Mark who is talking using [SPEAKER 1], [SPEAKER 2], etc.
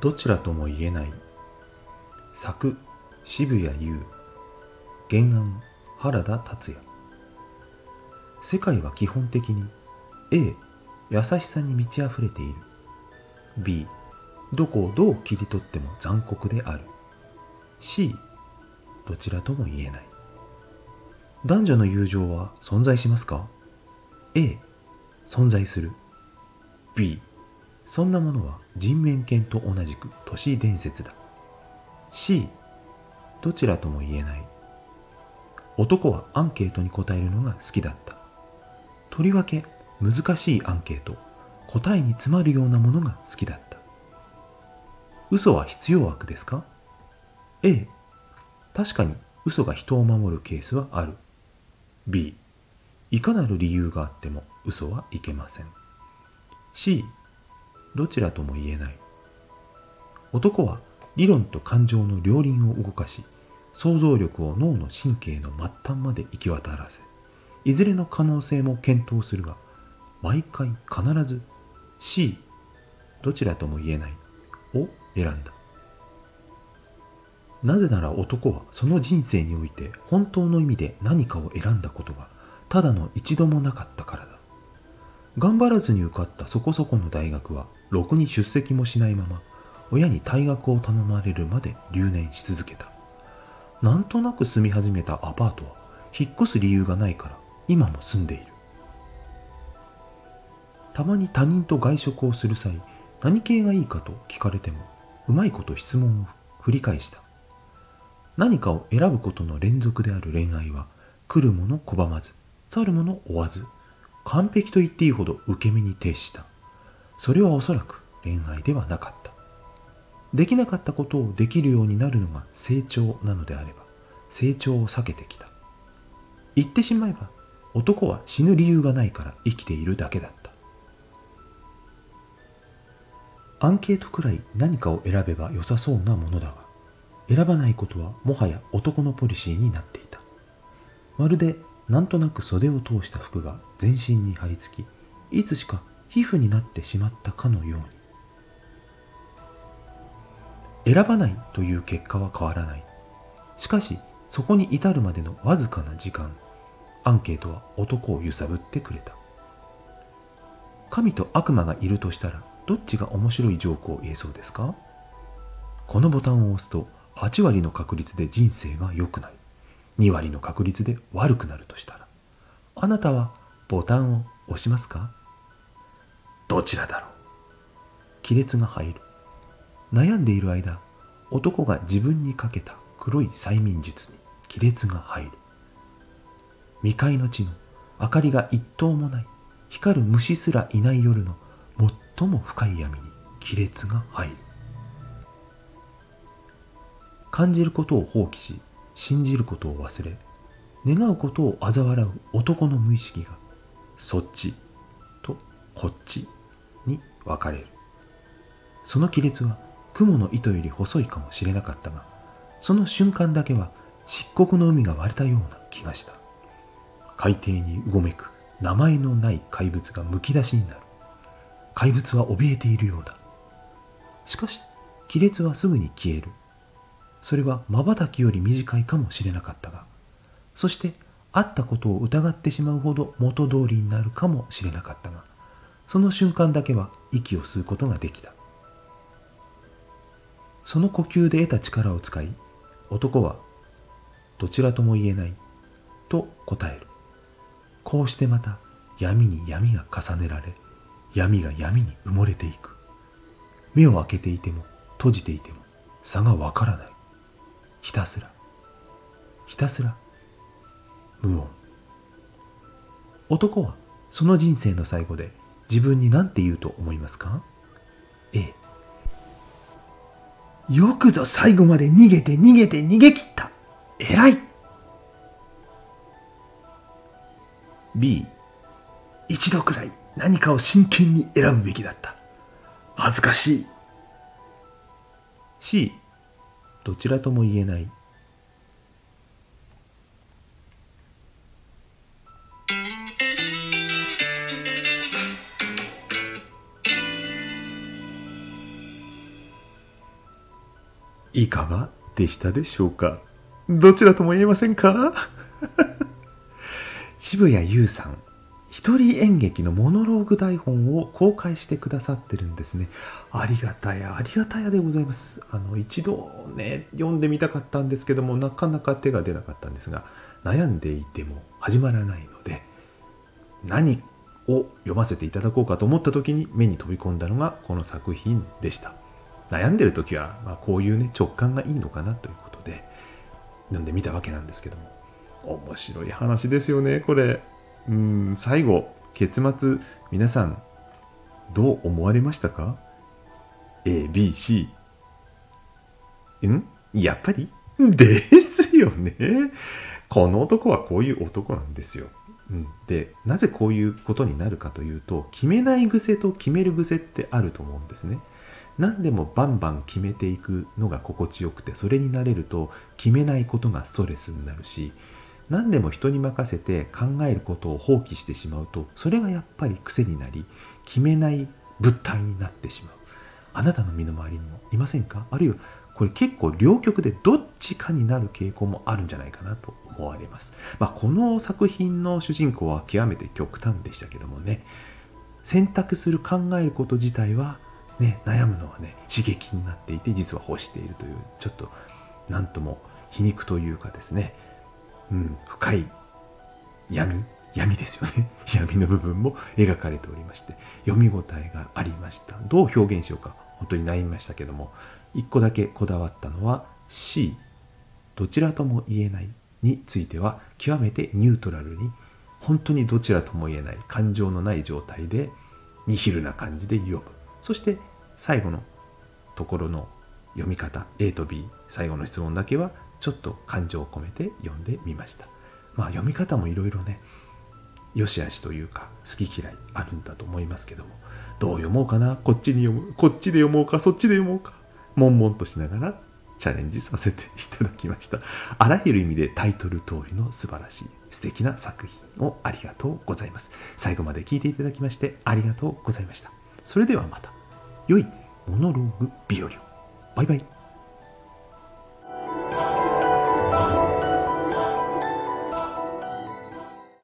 [SPEAKER 1] どちらとも言えない。作渋谷優。原案原田達也。世界は基本的に A 優しさに満ち溢れている。B どこをどう切り取っても残酷である。C どちらとも言えない。男女の友情は存在しますか？A 存在する。B そんなものは人面犬と同じく都市伝説だ。C どちらとも言えない。男はアンケートに答えるのが好きだった。とりわけ難しいアンケート答えに詰まるようなものが好きだった。嘘は必要悪ですか？A 確かに嘘が人を守るケースはある。B いかなる理由があっても嘘はいけません。C どちらとも言えない。男は理論と感情の両輪を動かし想像力を脳の神経の末端まで行き渡らせいずれの可能性も検討するが毎回必ず C どちらとも言えないを選んだ。なぜなら男はその人生において本当の意味で何かを選んだことがただの一度もなかったからだ。頑張らずに受かったそこそこの大学はろくに出席もしないまま親に退学を頼まれるまで留年し続けた。なんとなく住み始めたアパートは引っ越す理由がないから今も住んでいる。たまに他人と外食をする際何系がいいかと聞かれてもうまいこと質問を繰り返した。何かを選ぶことの連続である恋愛は来るもの拒まず去るもの追わず完璧と言っていいほど受け身に徹した。それはおそらく恋愛ではなかった。できなかったことをできるようになるのが成長なのであれば成長を避けてきた。言ってしまえば男は死ぬ理由がないから生きているだけだった。アンケートくらい何かを選べば良さそうなものだが選ばないことはもはや男のポリシーになっていた。まるでなんとなく袖を通した服が全身に張り付きいつしか皮膚になってしまったかのように。選ばないという結果は変わらない。しかしそこに至るまでのわずかな時間アンケートは男を揺さぶってくれた。神と悪魔がいるとしたらどっちが面白いジョークを言えそうですか？このボタンを押すと8割の確率で人生が良くなる。2割の確率で悪くなるとしたらあなたはボタンを押しますか？どちらだろう？亀裂が入る。悩んでいる間男が自分にかけた黒い催眠術に亀裂が入る。未開の地の明かりが一灯もない光る虫すらいない夜の最も深い闇に亀裂が入る。感じることを放棄し信じることを忘れ願うことを嘲笑う男の無意識がそっちとこっちに分かれる。その亀裂は雲の糸より細いかもしれなかったがその瞬間だけは漆黒の海が割れたような気がした。海底にうごめく名前のない怪物がむき出しになる。怪物は怯えているようだ。しかし亀裂はすぐに消える。それは瞬きより短いかもしれなかったがそしてあったことを疑ってしまうほど元通りになるかもしれなかったがその瞬間だけは息を吸うことができた。その呼吸で得た力を使い男はどちらとも言えないと答える。こうしてまた闇に闇が重ねられ闇が闇に埋もれていく。目を開けていても閉じていても差がわからない。ひたすら。ひたすら無音。男はその人生の最後で自分に何て言うと思いますか？A よくぞ最後まで逃げて逃げて逃げ切った。偉い。B 一度くらい何かを真剣に選ぶべきだった。恥ずかしい。C どちらとも言えない。いかがでしたでしょうか？どちらとも言えませんか？渋谷優さん一人演劇のモノローグ台本を公開してくださってるんですね。ありがたや、ありがたやでございます。あの、一度ね、読んでみたかったんですけども、なかなか手が出なかったんですが、悩んでいても始まらないので、何を読ませていただこうかと思った時に目に飛び込んだのがこの作品でした。悩んでる時は、まあ、こういうね、直感がいいのかなということで、読んでみたわけなんですけども、面白い話ですよね、これ。うん最後結末皆さんどう思われましたか ?ABC ん？やっぱり？ですよね。この男はこういう男なんですよ。うん、でなぜこういうことになるかというと決めない癖と決める癖ってあると思うんですね。何でもバンバン決めていくのが心地よくてそれになれると決めないことがストレスになるし何でも人に任せて考えることを放棄してしまうとそれがやっぱり癖になり決めない物体になってしまう。あなたの身の回りにもいませんか？あるいはこれ結構両極でどっちかになる傾向もあるんじゃないかなと思われます、まあ、この作品の主人公は極めて極端でしたけどもね。選択する考えること自体はね悩むのはね刺激になっていて実は欲しているというちょっと何とも皮肉というかですねうん、深い闇闇ですよね。闇の部分も描かれておりまして読み応えがありました。どう表現しようか本当に悩みましたけども一個だけこだわったのは C どちらとも言えないについては極めてニュートラルに本当にどちらとも言えない感情のない状態でニヒルな感じで読むそして最後のところの読み方 A と B 最後の質問だけはちょっと感情を込めて読んでみました。まあ読み方もいろいろね、良し悪しというか好き嫌いあるんだと思いますけども、どう読もうかな、こっちに読む、こっちで読もうか、そっちで読もうか、悶々としながらチャレンジさせていただきました。あらゆる意味でタイトル通りの素晴らしい素敵な作品をありがとうございます。最後まで聞いていただきましてありがとうございました。それではまた、良いモノローグ日和を。バイバイ。